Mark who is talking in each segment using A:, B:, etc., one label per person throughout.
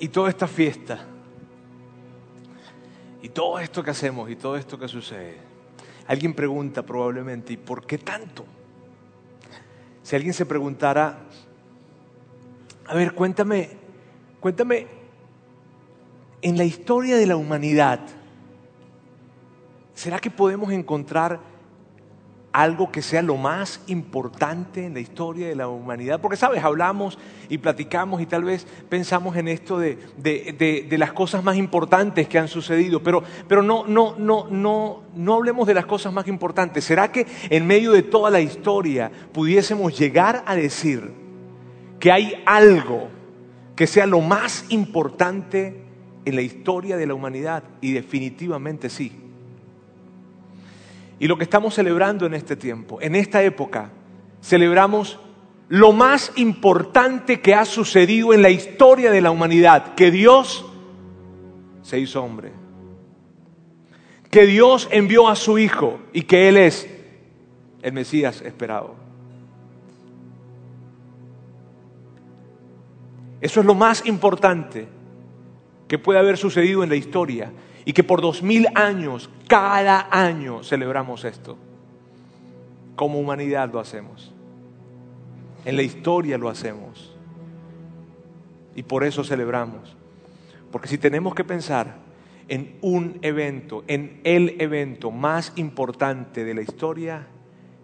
A: Y toda esta fiesta, y todo esto que hacemos, y todo esto que sucede, alguien pregunta probablemente, ¿y por qué tanto? Si alguien se preguntara, a ver, cuéntame, cuéntame, en la historia de la humanidad, ¿será que podemos encontrar algo que sea lo más importante en la historia de la humanidad. Porque, sabes, hablamos y platicamos y tal vez pensamos en esto de, de, las cosas más importantes que han sucedido, pero, pero no, no, no, no, no hablemos de las cosas más importantes. ¿Será que en medio de toda la historia pudiésemos llegar a decir que hay algo que sea lo más importante en la historia de la humanidad? Y definitivamente sí. Y lo que estamos celebrando en este tiempo, en esta época, celebramos lo más importante que ha sucedido en la historia de la humanidad, que Dios se hizo hombre, que Dios envió a su Hijo y que Él es el Mesías esperado. Eso es lo más importante que puede haber sucedido en la historia y que por dos mil años, cada año celebramos esto. Como humanidad lo hacemos. En la historia lo hacemos. Y por eso celebramos. Porque si tenemos que pensar en un evento, en el evento más importante de la historia,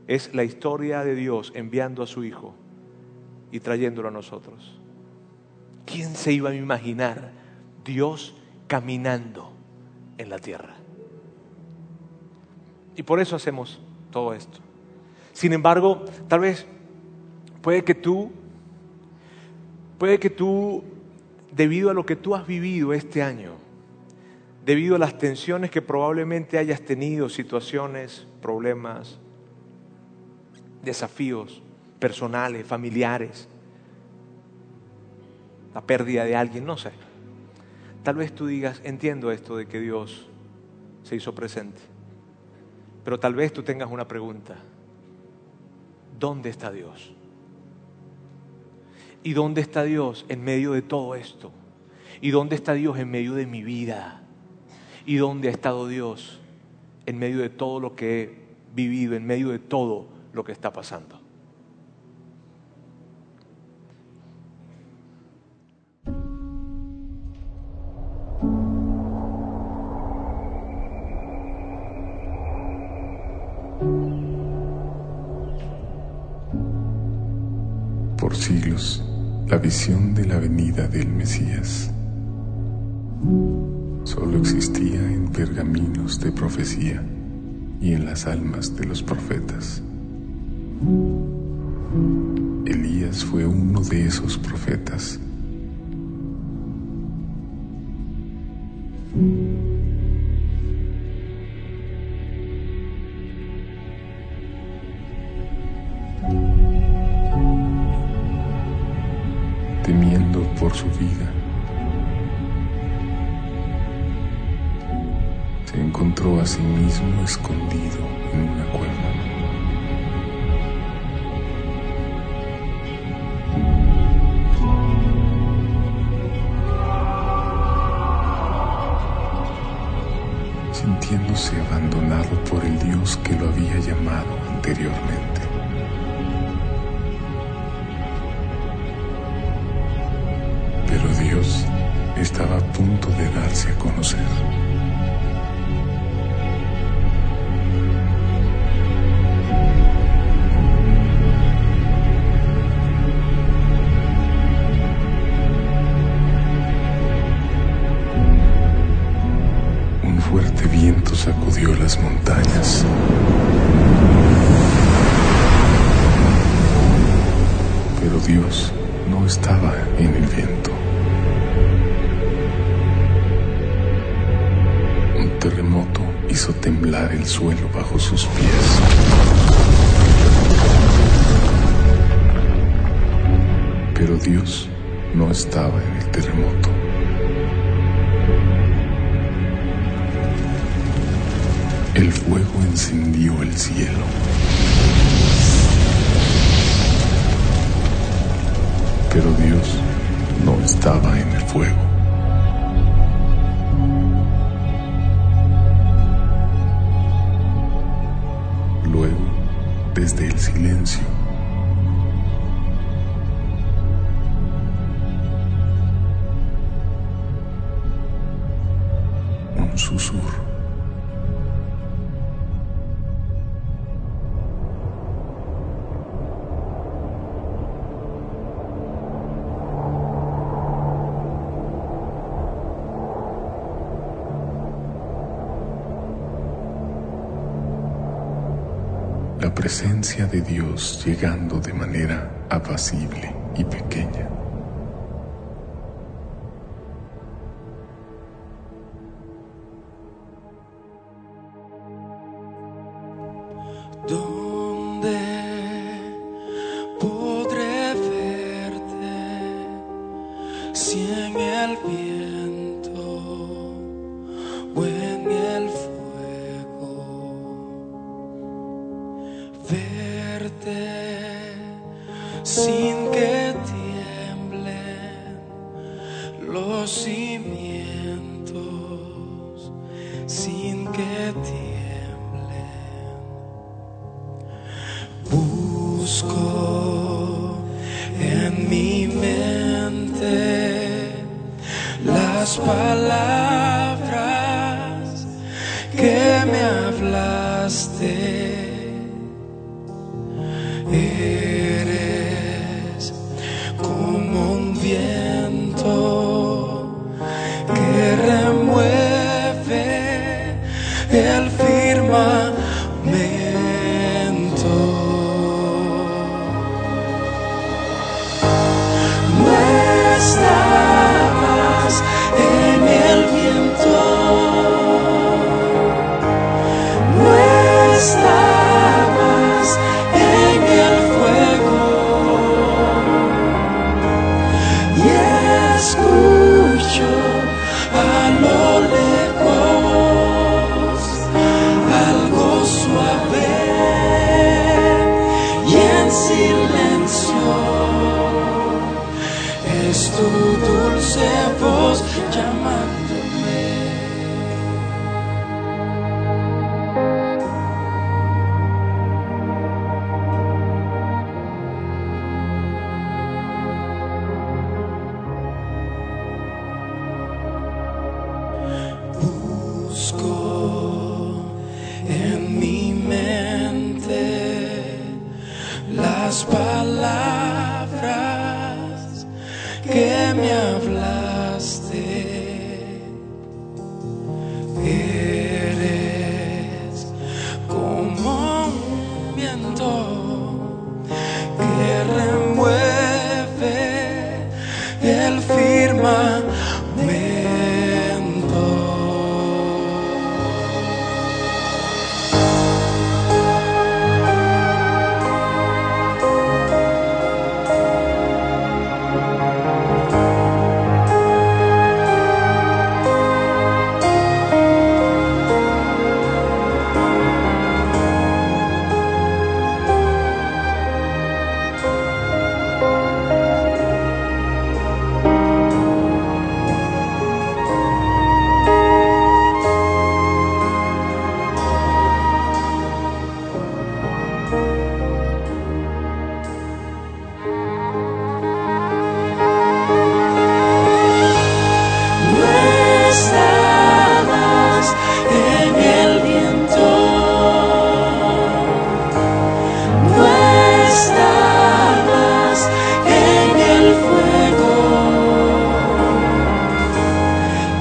A: es la historia de Dios enviando a su Hijo y trayéndolo a nosotros. ¿Quién se iba a imaginar Dios caminando en la tierra. Y por eso hacemos todo esto. Sin embargo, tal vez puede que tú, puede que tú, debido a lo que tú has vivido este año, debido a las tensiones que probablemente hayas tenido, situaciones, problemas, desafíos personales, familiares, la pérdida de alguien, no sé Tal vez tú digas, entiendo esto de que Dios se hizo presente, pero tal vez tú tengas una pregunta. ¿Dónde está Dios? ¿Y dónde está Dios en medio de todo esto? ¿Y dónde está Dios en medio de mi vida? ¿Y dónde ha estado Dios en medio de todo lo que he vivido, en medio de todo lo que está pasando?
B: Visión de la venida del Mesías. Solo existía en pergaminos de profecía y en las almas de los profetas. Elías fue uno de esos profetas. Por su vida. Se encontró a sí mismo escondido en una cueva. sintiéndose abandonado por el Dios que lo había llamado anteriormente. Punto de darse a conocer. Dios no estaba en el terremoto. El fuego encendió el cielo. Pero Dios no estaba en el fuego.
C: Luego, desde el silencio, de Dios llegando de manera apacible y pequeña.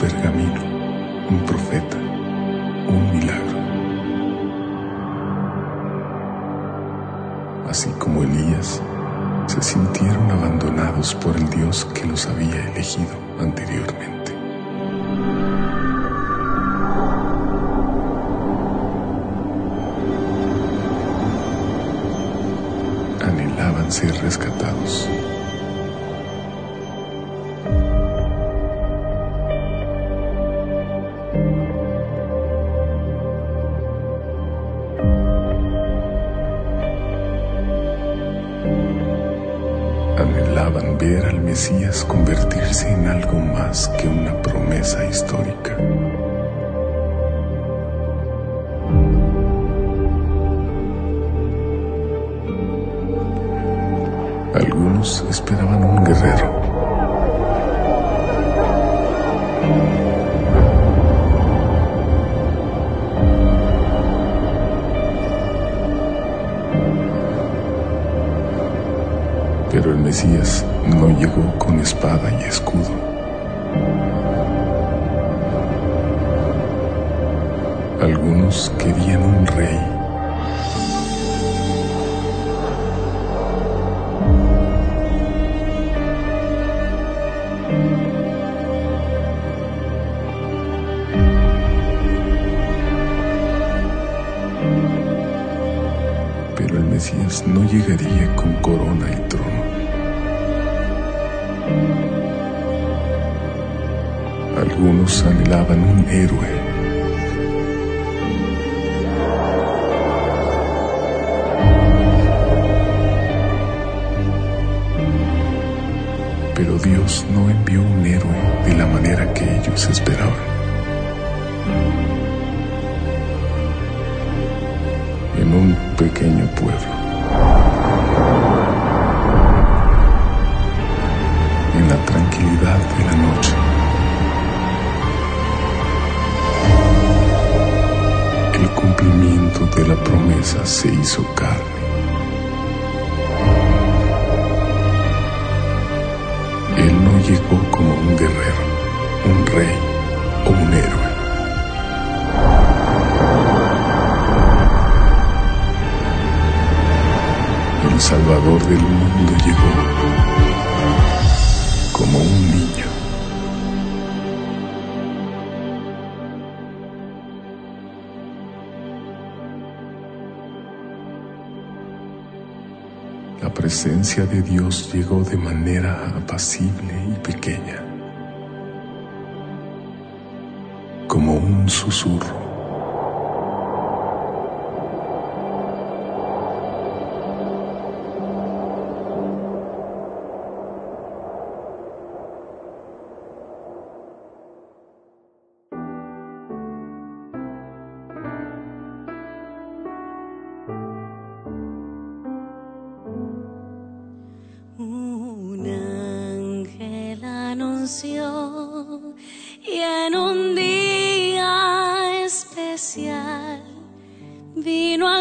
B: pergamino, un profeta, un milagro. Así como Elías, se sintieron abandonados por el Dios que los había elegido anteriormente. Anhelaban ser rescatados. Algo más que una promesa histórica. Algunos esperaban un guerrero. Pero el Mesías no llegó con espada y escudo. Algunos querían un rey. Pero el Mesías no llegaría con corona y trono. Algunos anhelaban un héroe. Pero Dios no envió un héroe de la manera que ellos esperaban. En un pequeño pueblo. Se hizo carne. Él no llegó como un guerrero, un rey o un héroe. El Salvador del mundo llegó como un niño. Presencia de Dios llegó de manera apacible y pequeña, como un susurro.
D: En un día especial. Vino al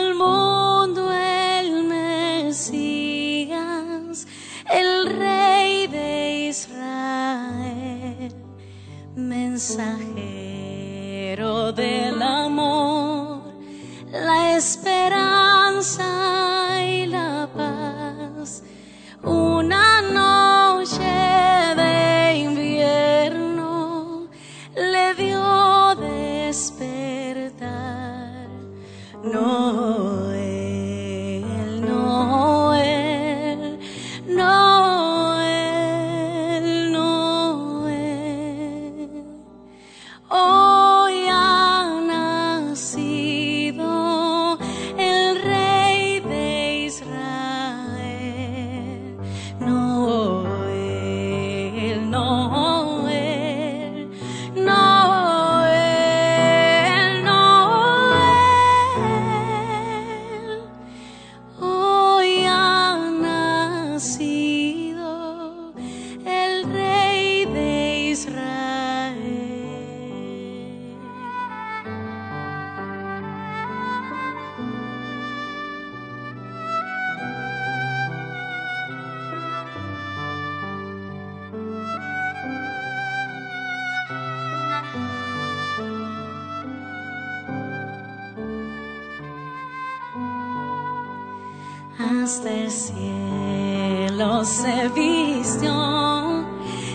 D: hasta el cielo se vistió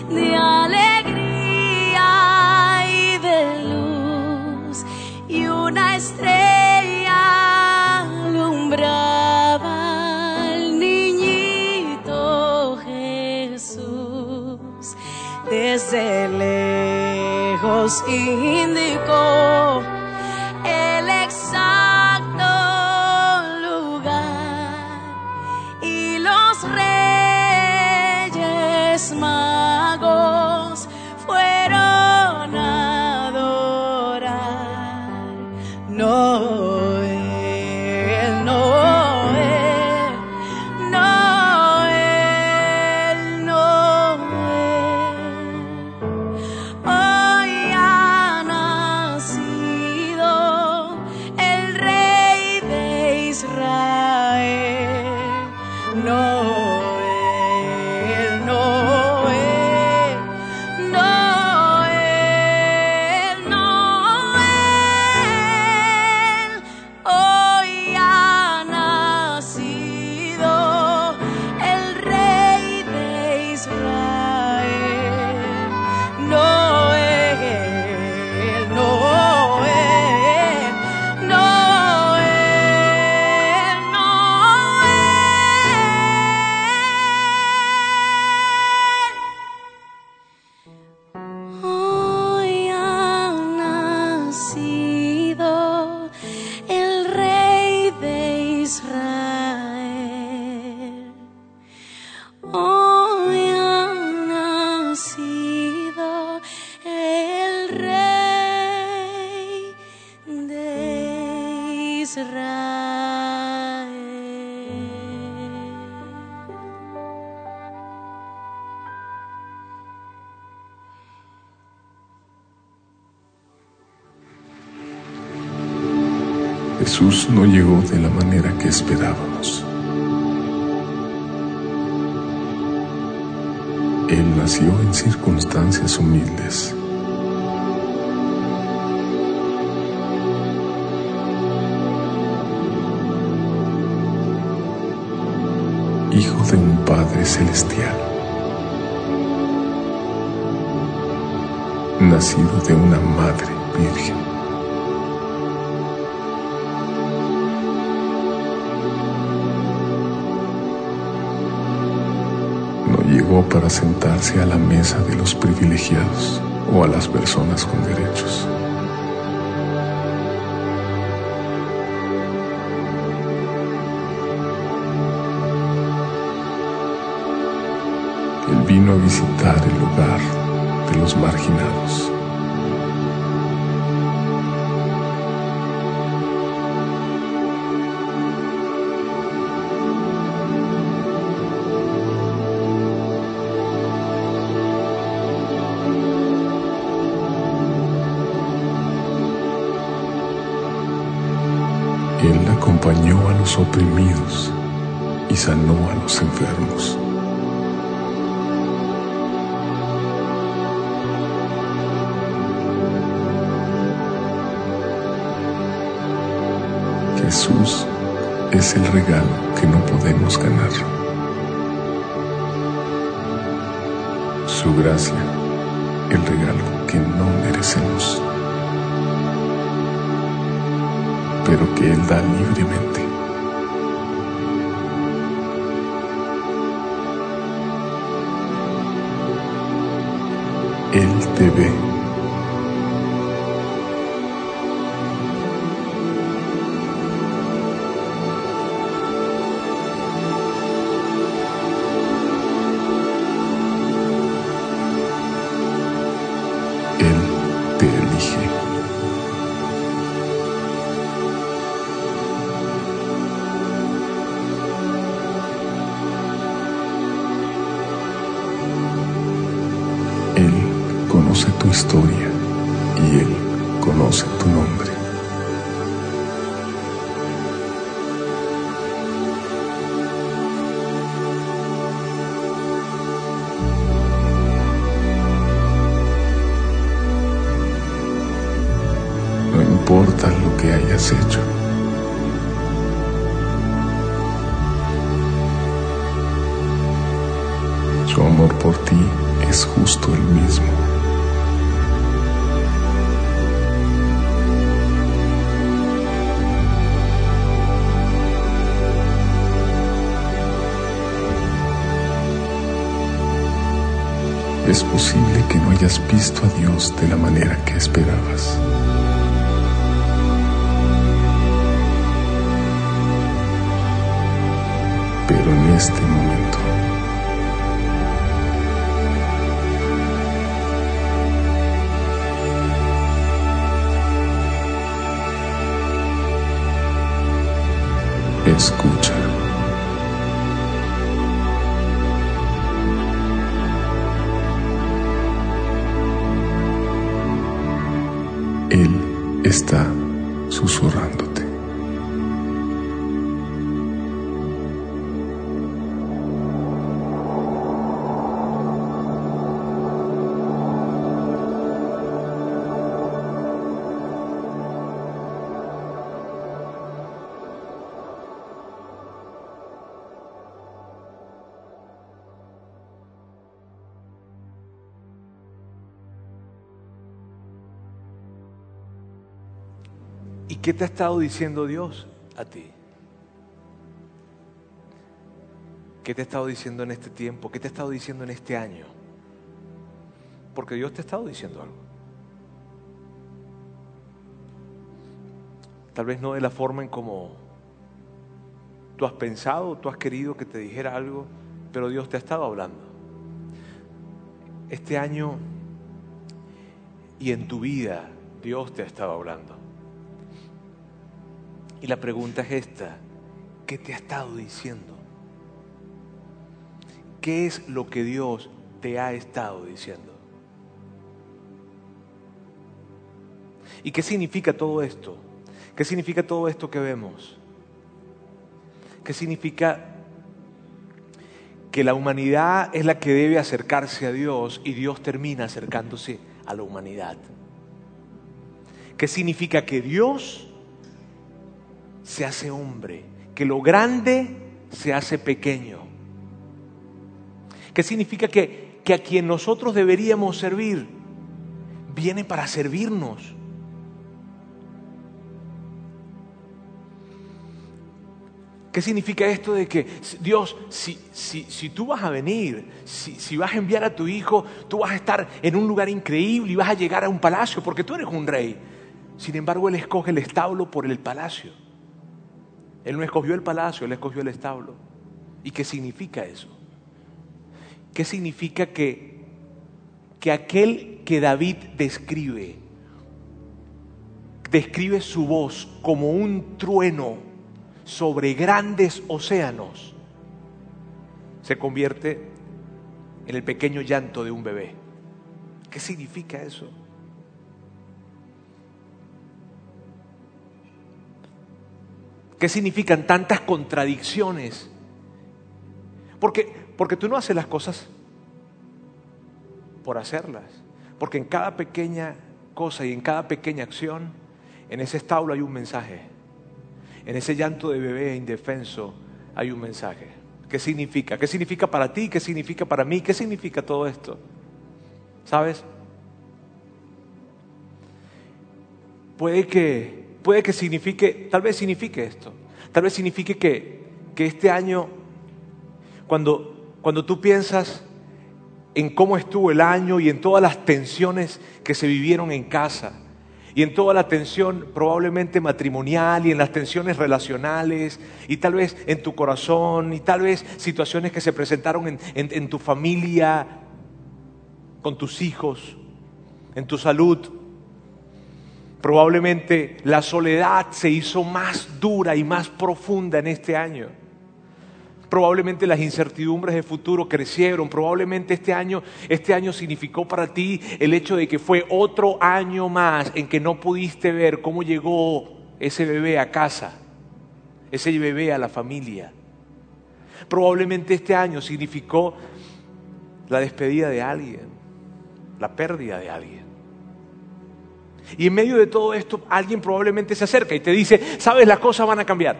D: de alegría y de luz y una estrella alumbraba al niñito Jesús. Desde lejos indicó
B: Jesús no llegó de la manera que esperábamos. Él nació en circunstancias humildes. Hijo de un Padre celestial. Nacido de una Madre Virgen. Para sentarse a la mesa de los privilegiados o a las personas con derechos. Él vino a visitar el hogar de los marginados. Los oprimidos y sanó a los enfermos. Jesús es el regalo que no podemos ganar. Su gracia, el regalo que no merecemos. pero que Él da libremente. Él
C: posible que no hayas visto a Dios de la manera que esperabas. Pero en este momento, escucha. Está susurrándote.
A: Qué te ha estado diciendo Dios a ti? ¿Qué te ha estado diciendo en este tiempo? ¿Qué te ha estado diciendo en este año? Porque Dios te ha estado diciendo algo. Tal vez no de la forma en como tú has pensado, tú has querido que te dijera algo, pero Dios te ha estado hablando. Este año y en tu vida Dios te ha estado hablando. Y la pregunta es esta, ¿qué te ha estado diciendo? ¿Qué es lo que Dios te ha estado diciendo? ¿Y qué significa todo esto? ¿Qué significa todo esto que vemos? ¿Qué significa que la humanidad es la que debe acercarse a Dios y Dios termina acercándose a la humanidad? ¿Qué significa que Dios se hace hombre, que lo grande se hace pequeño. ¿Qué significa que, que a quien nosotros deberíamos servir viene para servirnos? ¿Qué significa esto de que Dios, si, si, si tú vas a venir, si, si, vas a enviar a tu hijo, tú vas a estar en un lugar increíble y vas a llegar a un palacio porque tú eres un rey? Sin embargo, Él escoge el establo por el palacio. Él no escogió el palacio, Él escogió el establo. ¿Y qué significa eso? ¿Qué significa que, que aquel que David describe, describe su voz como un trueno sobre grandes océanos, se convierte en el pequeño llanto de un bebé? ¿Qué significa eso? ¿Qué significan tantas contradicciones? Porque, porque tú no haces las cosas por hacerlas. Porque en cada pequeña cosa y en cada pequeña acción, en ese establo hay un mensaje. En ese llanto de bebé indefenso hay un mensaje. ¿Qué significa? ¿Qué significa para ti? ¿Qué significa para mí? ¿Qué significa todo esto? ¿Sabes? Puede que puede que signifique, tal vez signifique esto, tal vez signifique que, que este año, cuando, cuando tú piensas en cómo estuvo el año y en todas las tensiones que se vivieron en casa, y en toda la tensión probablemente matrimonial y en las tensiones relacionales y tal vez en tu corazón y tal vez situaciones que se presentaron en, en, en tu familia, con tus hijos, en tu salud. Probablemente la soledad se hizo más dura y más profunda en este año. Probablemente las incertidumbres de futuro crecieron. Probablemente este año, este año significó para ti el hecho de que fue otro año más en que no pudiste ver cómo llegó ese bebé a casa, ese bebé a la familia. Probablemente este año significó la despedida de alguien, la pérdida de alguien. Y en medio de todo esto, alguien probablemente se acerca y te dice, sabes, las cosas van a cambiar.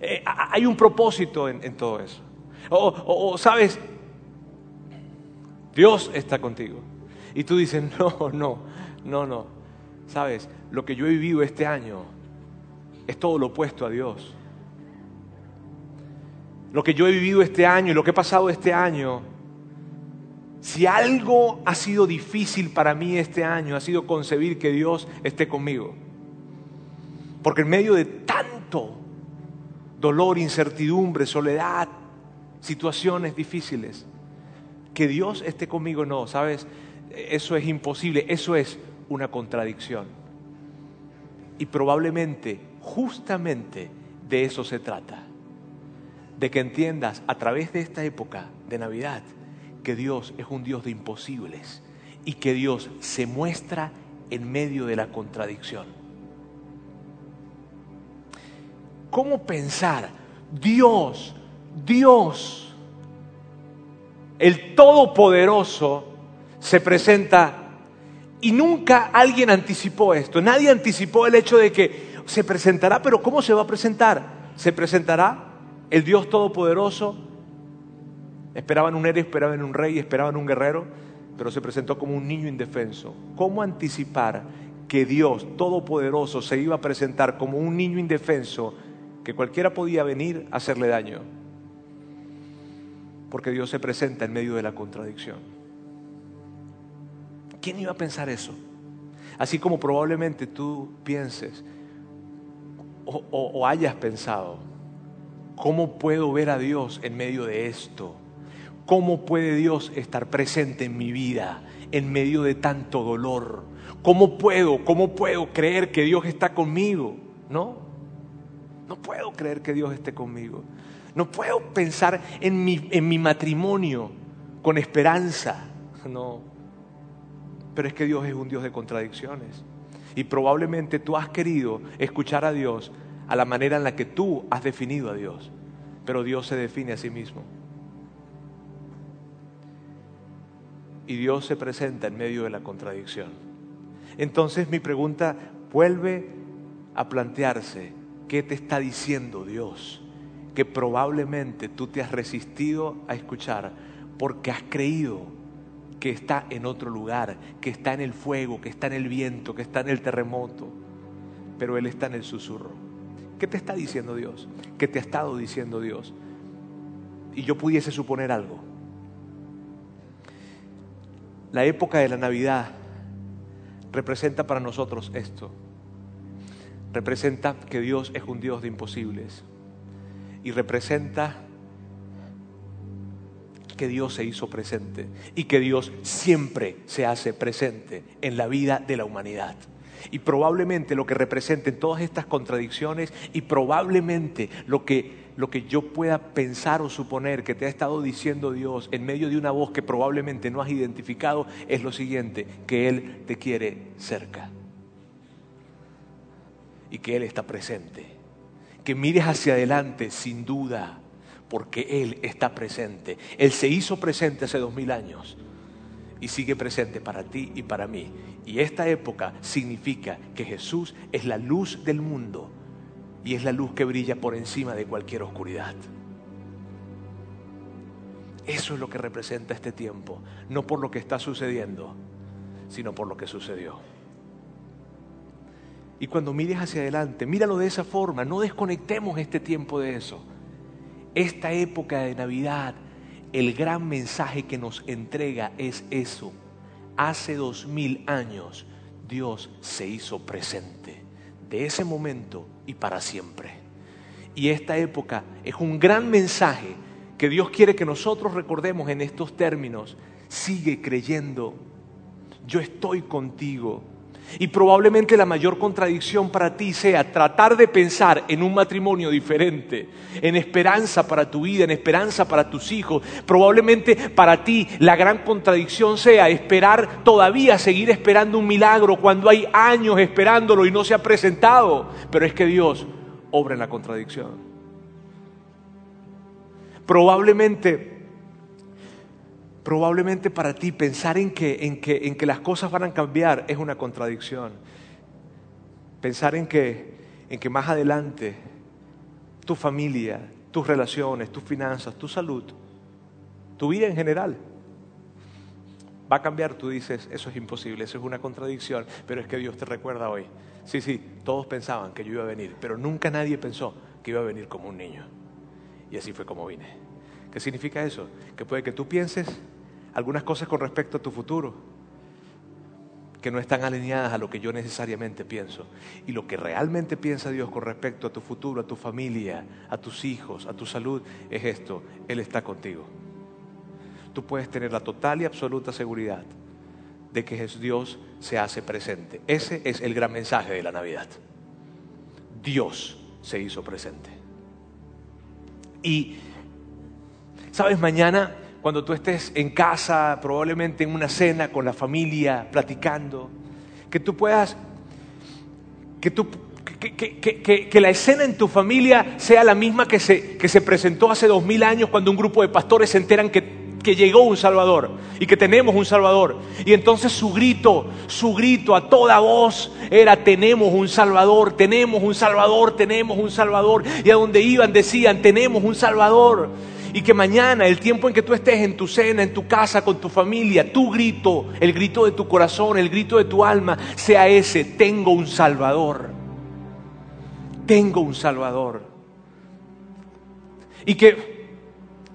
A: Eh, hay un propósito en, todo eso. O, o, sabes, Dios está contigo. Y tú dices, no, no, no, no. Sabes, lo que yo he vivido este año es todo lo opuesto a Dios. Lo que yo he vivido este año y lo que he pasado este año Si algo ha sido difícil para mí este año, ha sido concebir que Dios esté conmigo. Porque en medio de tanto dolor, incertidumbre, soledad, situaciones difíciles, que Dios esté conmigo, no, ¿sabes? Eso es imposible, eso es una contradicción. Y probablemente, justamente de eso se trata. De que entiendas a través de esta época de Navidad que Dios es un Dios de imposibles y que Dios se muestra en medio de la contradicción. ¿Cómo pensar? Dios, Dios, el Todopoderoso, se presenta y nunca alguien anticipó esto. Nadie anticipó el hecho de que se presentará, pero ¿cómo se va a presentar? Se presentará el Dios Todopoderoso. Esperaban un héroe, esperaban un rey, esperaban un guerrero, pero se presentó como un niño indefenso. ¿Cómo anticipar que Dios Todopoderoso se iba a presentar como un niño indefenso que cualquiera podía venir a hacerle daño? Porque Dios se presenta en medio de la contradicción. ¿Quién iba a pensar eso? Así como probablemente tú pienses o, o, o hayas pensado, ¿cómo puedo ver a Dios en medio de esto? ¿Cómo puede Dios estar presente en mi vida en medio de tanto dolor? ¿Cómo puedo, cómo puedo creer que Dios está conmigo? No, no puedo creer que Dios esté conmigo. No puedo pensar en mi, en mi matrimonio con esperanza. No, pero es que Dios es un Dios de contradicciones. Y probablemente tú has querido escuchar a Dios a la manera en la que tú has definido a Dios. Pero Dios se define a sí mismo. Y Dios se presenta en medio de la contradicción. Entonces mi pregunta vuelve a plantearse, ¿qué te está diciendo Dios? Que probablemente tú te has resistido a escuchar porque has creído que está en otro lugar, que está en el fuego, que está en el viento, que está en el terremoto, pero Él está en el susurro. ¿Qué te está diciendo Dios? ¿Qué te ha estado diciendo Dios? Y yo pudiese suponer algo. La época de la Navidad representa para nosotros esto. Representa que Dios es un Dios de imposibles. Y representa que Dios se hizo presente y que Dios siempre se hace presente en la vida de la humanidad. Y probablemente lo que representen todas estas contradicciones y probablemente lo que, lo que yo pueda pensar o suponer que te ha estado diciendo Dios en medio de una voz que probablemente no has identificado es lo siguiente, que Él te quiere cerca y que Él está presente. Que mires hacia adelante sin duda porque Él está presente. Él se hizo presente hace dos mil años y sigue presente para ti y para mí. Y esta época significa que Jesús es la luz del mundo y es la luz que brilla por encima de cualquier oscuridad. Eso es lo que representa este tiempo, no por lo que está sucediendo, sino por lo que sucedió. Y cuando mires hacia adelante, míralo de esa forma, no desconectemos este tiempo de eso. Esta época de Navidad, el gran mensaje que nos entrega es eso. Hace dos mil años Dios se hizo presente, de ese momento y para siempre. Y esta época es un gran mensaje que Dios quiere que nosotros recordemos en estos términos. Sigue creyendo, yo estoy contigo, y probablemente la mayor contradicción para ti sea tratar de pensar en un matrimonio diferente, en esperanza para tu vida, en esperanza para tus hijos. Probablemente para ti la gran contradicción sea esperar todavía, seguir esperando un milagro cuando hay años esperándolo y no se ha presentado. Pero es que Dios obra en la contradicción. Probablemente probablemente para ti pensar en que, en, que, en que las cosas van a cambiar es una contradicción. Pensar en que, en que más adelante tu familia, tus relaciones, tus finanzas, tu salud, tu vida en general va a cambiar, tú dices, eso es imposible, eso es una contradicción, pero es que Dios te recuerda hoy. Sí, sí, todos pensaban que yo iba a venir, pero nunca nadie pensó que iba a venir como un niño. Y así fue como vine. ¿Qué significa eso? Que puede que tú pienses algunas cosas con respecto a tu futuro que no están alineadas a lo que yo necesariamente pienso. Y lo que realmente piensa Dios con respecto a tu futuro, a tu familia, a tus hijos, a tu salud, es esto, Él está contigo. Tú puedes tener la total y absoluta seguridad de que Dios se hace presente. Ese es el gran mensaje de la Navidad. Dios se hizo presente. Y, ¿sabes? Mañana, cuando tú estés en casa, probablemente en una cena con la familia, platicando, que tú puedas, que, tú, que, que- que- la escena en tu familia sea la misma que se, que se presentó hace dos mil años cuando un grupo de pastores se enteran que, que llegó un Salvador y que tenemos un Salvador. Y entonces su grito, su grito a toda voz era, tenemos un Salvador, tenemos un Salvador, tenemos un Salvador. Y a donde iban decían, tenemos un Salvador. Y que mañana, el tiempo en que tú estés en tu cena, en tu casa, con tu familia, tu grito, el grito de tu corazón, el grito de tu alma, sea ese, tengo un Salvador. Tengo un Salvador. Y que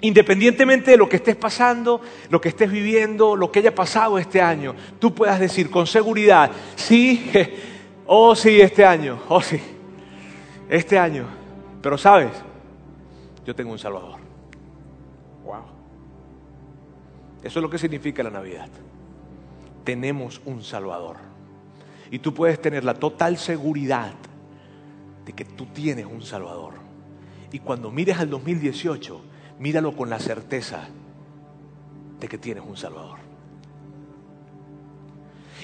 A: independientemente de lo que estés pasando, lo que estés viviendo, lo que haya pasado este año, tú puedas decir con seguridad, sí, oh sí, este año, oh sí, este año. Pero sabes, yo tengo un Salvador. Eso es lo que significa la Navidad. Tenemos un Salvador. Y tú puedes tener la total seguridad de que tú tienes un Salvador. Y cuando mires al 2018, míralo con la certeza de que tienes un Salvador.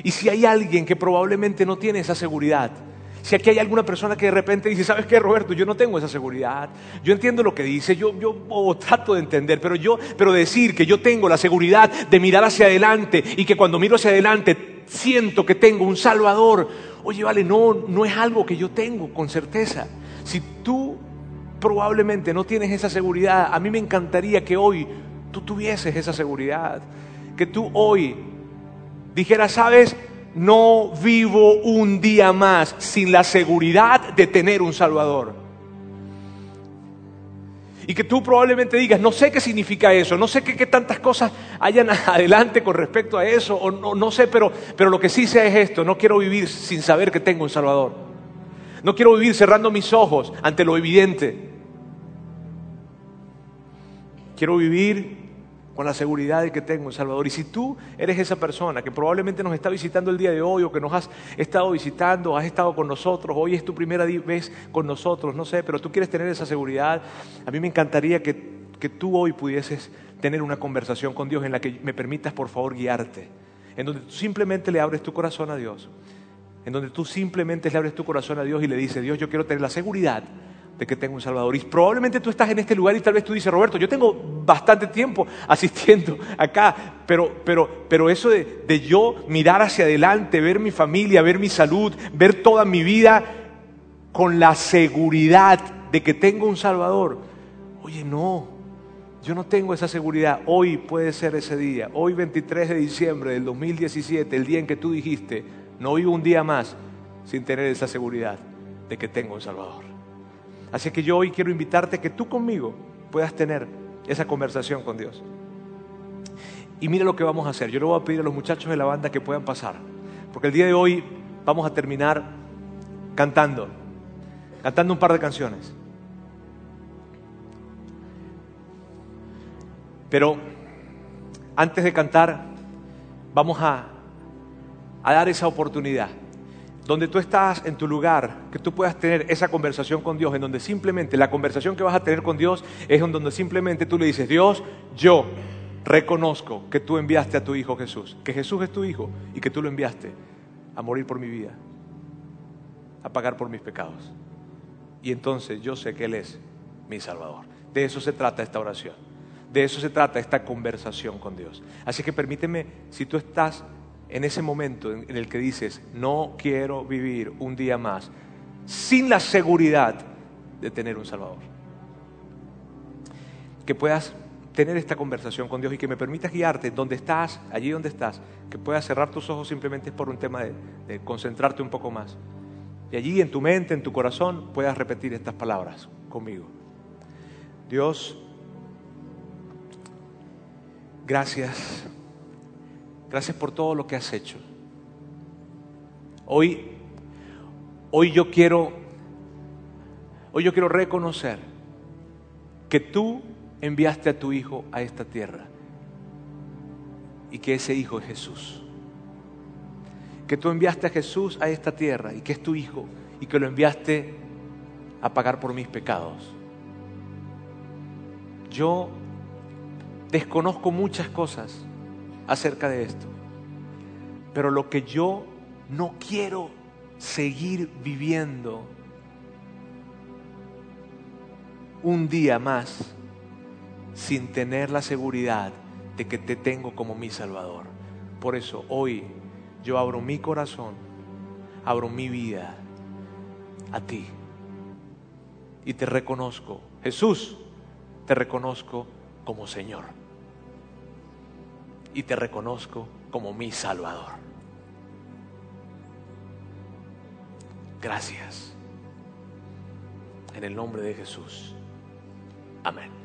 A: Y si hay alguien que probablemente no tiene esa seguridad, si aquí hay alguna persona que de repente dice, ¿sabes qué, Roberto? Yo no tengo esa seguridad. Yo entiendo lo que dice, yo, yo trato de entender, pero yo, pero decir que yo tengo la seguridad de mirar hacia adelante y que cuando miro hacia adelante siento que tengo un Salvador. Oye, vale, no, no es algo que yo tengo con certeza. Si tú probablemente no tienes esa seguridad, a mí me encantaría que hoy tú tuvieses esa seguridad. Que tú hoy dijeras, sabes, no vivo un día más sin la seguridad de tener un Salvador. Y que tú probablemente digas, no sé qué significa eso, no sé qué, qué tantas cosas hayan adelante con respecto a eso, o no, no sé, pero, pero lo que sí sé es esto, no quiero vivir sin saber que tengo un Salvador. No quiero vivir cerrando mis ojos ante lo evidente. Quiero vivir con la seguridad de que tengo un Salvador. Y si tú eres esa persona que probablemente nos está visitando el día de hoy o que nos has estado visitando, has estado con nosotros, hoy es tu primera vez con nosotros, no sé, pero tú quieres tener esa seguridad, a mí me encantaría que, que tú hoy pudieses tener una conversación con Dios en la que me permitas, por favor, guiarte, en donde tú simplemente le abres tu corazón a Dios, en donde tú simplemente le abres tu corazón a Dios y le dices, Dios, yo quiero tener la seguridad de que tengo un Salvador. Y probablemente tú estás en este lugar y tal vez tú dices, Roberto, yo tengo bastante tiempo asistiendo acá, pero, pero, pero eso de, de yo mirar hacia adelante, ver mi familia, ver mi salud, ver toda mi vida con la seguridad de que tengo un Salvador. Oye, no, yo no tengo esa seguridad. Hoy puede ser ese día. Hoy 23 de diciembre del 2017, el día en que tú dijiste, no vivo un día más sin tener esa seguridad de que tengo un Salvador. Así que yo hoy quiero invitarte a que tú conmigo puedas tener esa conversación con Dios. Y mira lo que vamos a hacer. Yo le voy a pedir a los muchachos de la banda que puedan pasar. Porque el día de hoy vamos a terminar cantando. Cantando un par de canciones. Pero antes de cantar, vamos a, a dar esa oportunidad donde tú estás en tu lugar, que tú puedas tener esa conversación con Dios, en donde simplemente la conversación que vas a tener con Dios es en donde simplemente tú le dices, Dios, yo reconozco que tú enviaste a tu Hijo Jesús, que Jesús es tu Hijo y que tú lo enviaste a morir por mi vida, a pagar por mis pecados. Y entonces yo sé que Él es mi Salvador. De eso se trata esta oración. De eso se trata esta conversación con Dios. Así que permíteme, si tú estás en ese momento en el que dices, no quiero vivir un día más sin la seguridad de tener un Salvador. Que puedas tener esta conversación con Dios y que me permitas guiarte donde estás, allí donde estás, que puedas cerrar tus ojos simplemente por un tema de, de concentrarte un poco más. Y allí en tu mente, en tu corazón, puedas repetir estas palabras conmigo. Dios, gracias Gracias por todo lo que has hecho. Hoy, hoy yo quiero, hoy yo quiero reconocer que tú enviaste a tu hijo a esta tierra y que ese hijo es Jesús. Que tú enviaste a Jesús a esta tierra y que es tu hijo y que lo enviaste a pagar por mis pecados. Yo desconozco muchas cosas acerca de esto, pero lo que yo no quiero seguir viviendo un día más sin tener la seguridad de que te tengo como mi Salvador. Por eso hoy yo abro mi corazón, abro mi vida a ti. Y te reconozco, Jesús, te reconozco como Señor y te reconozco como mi Salvador. Gracias. En el nombre de Jesús. Amén.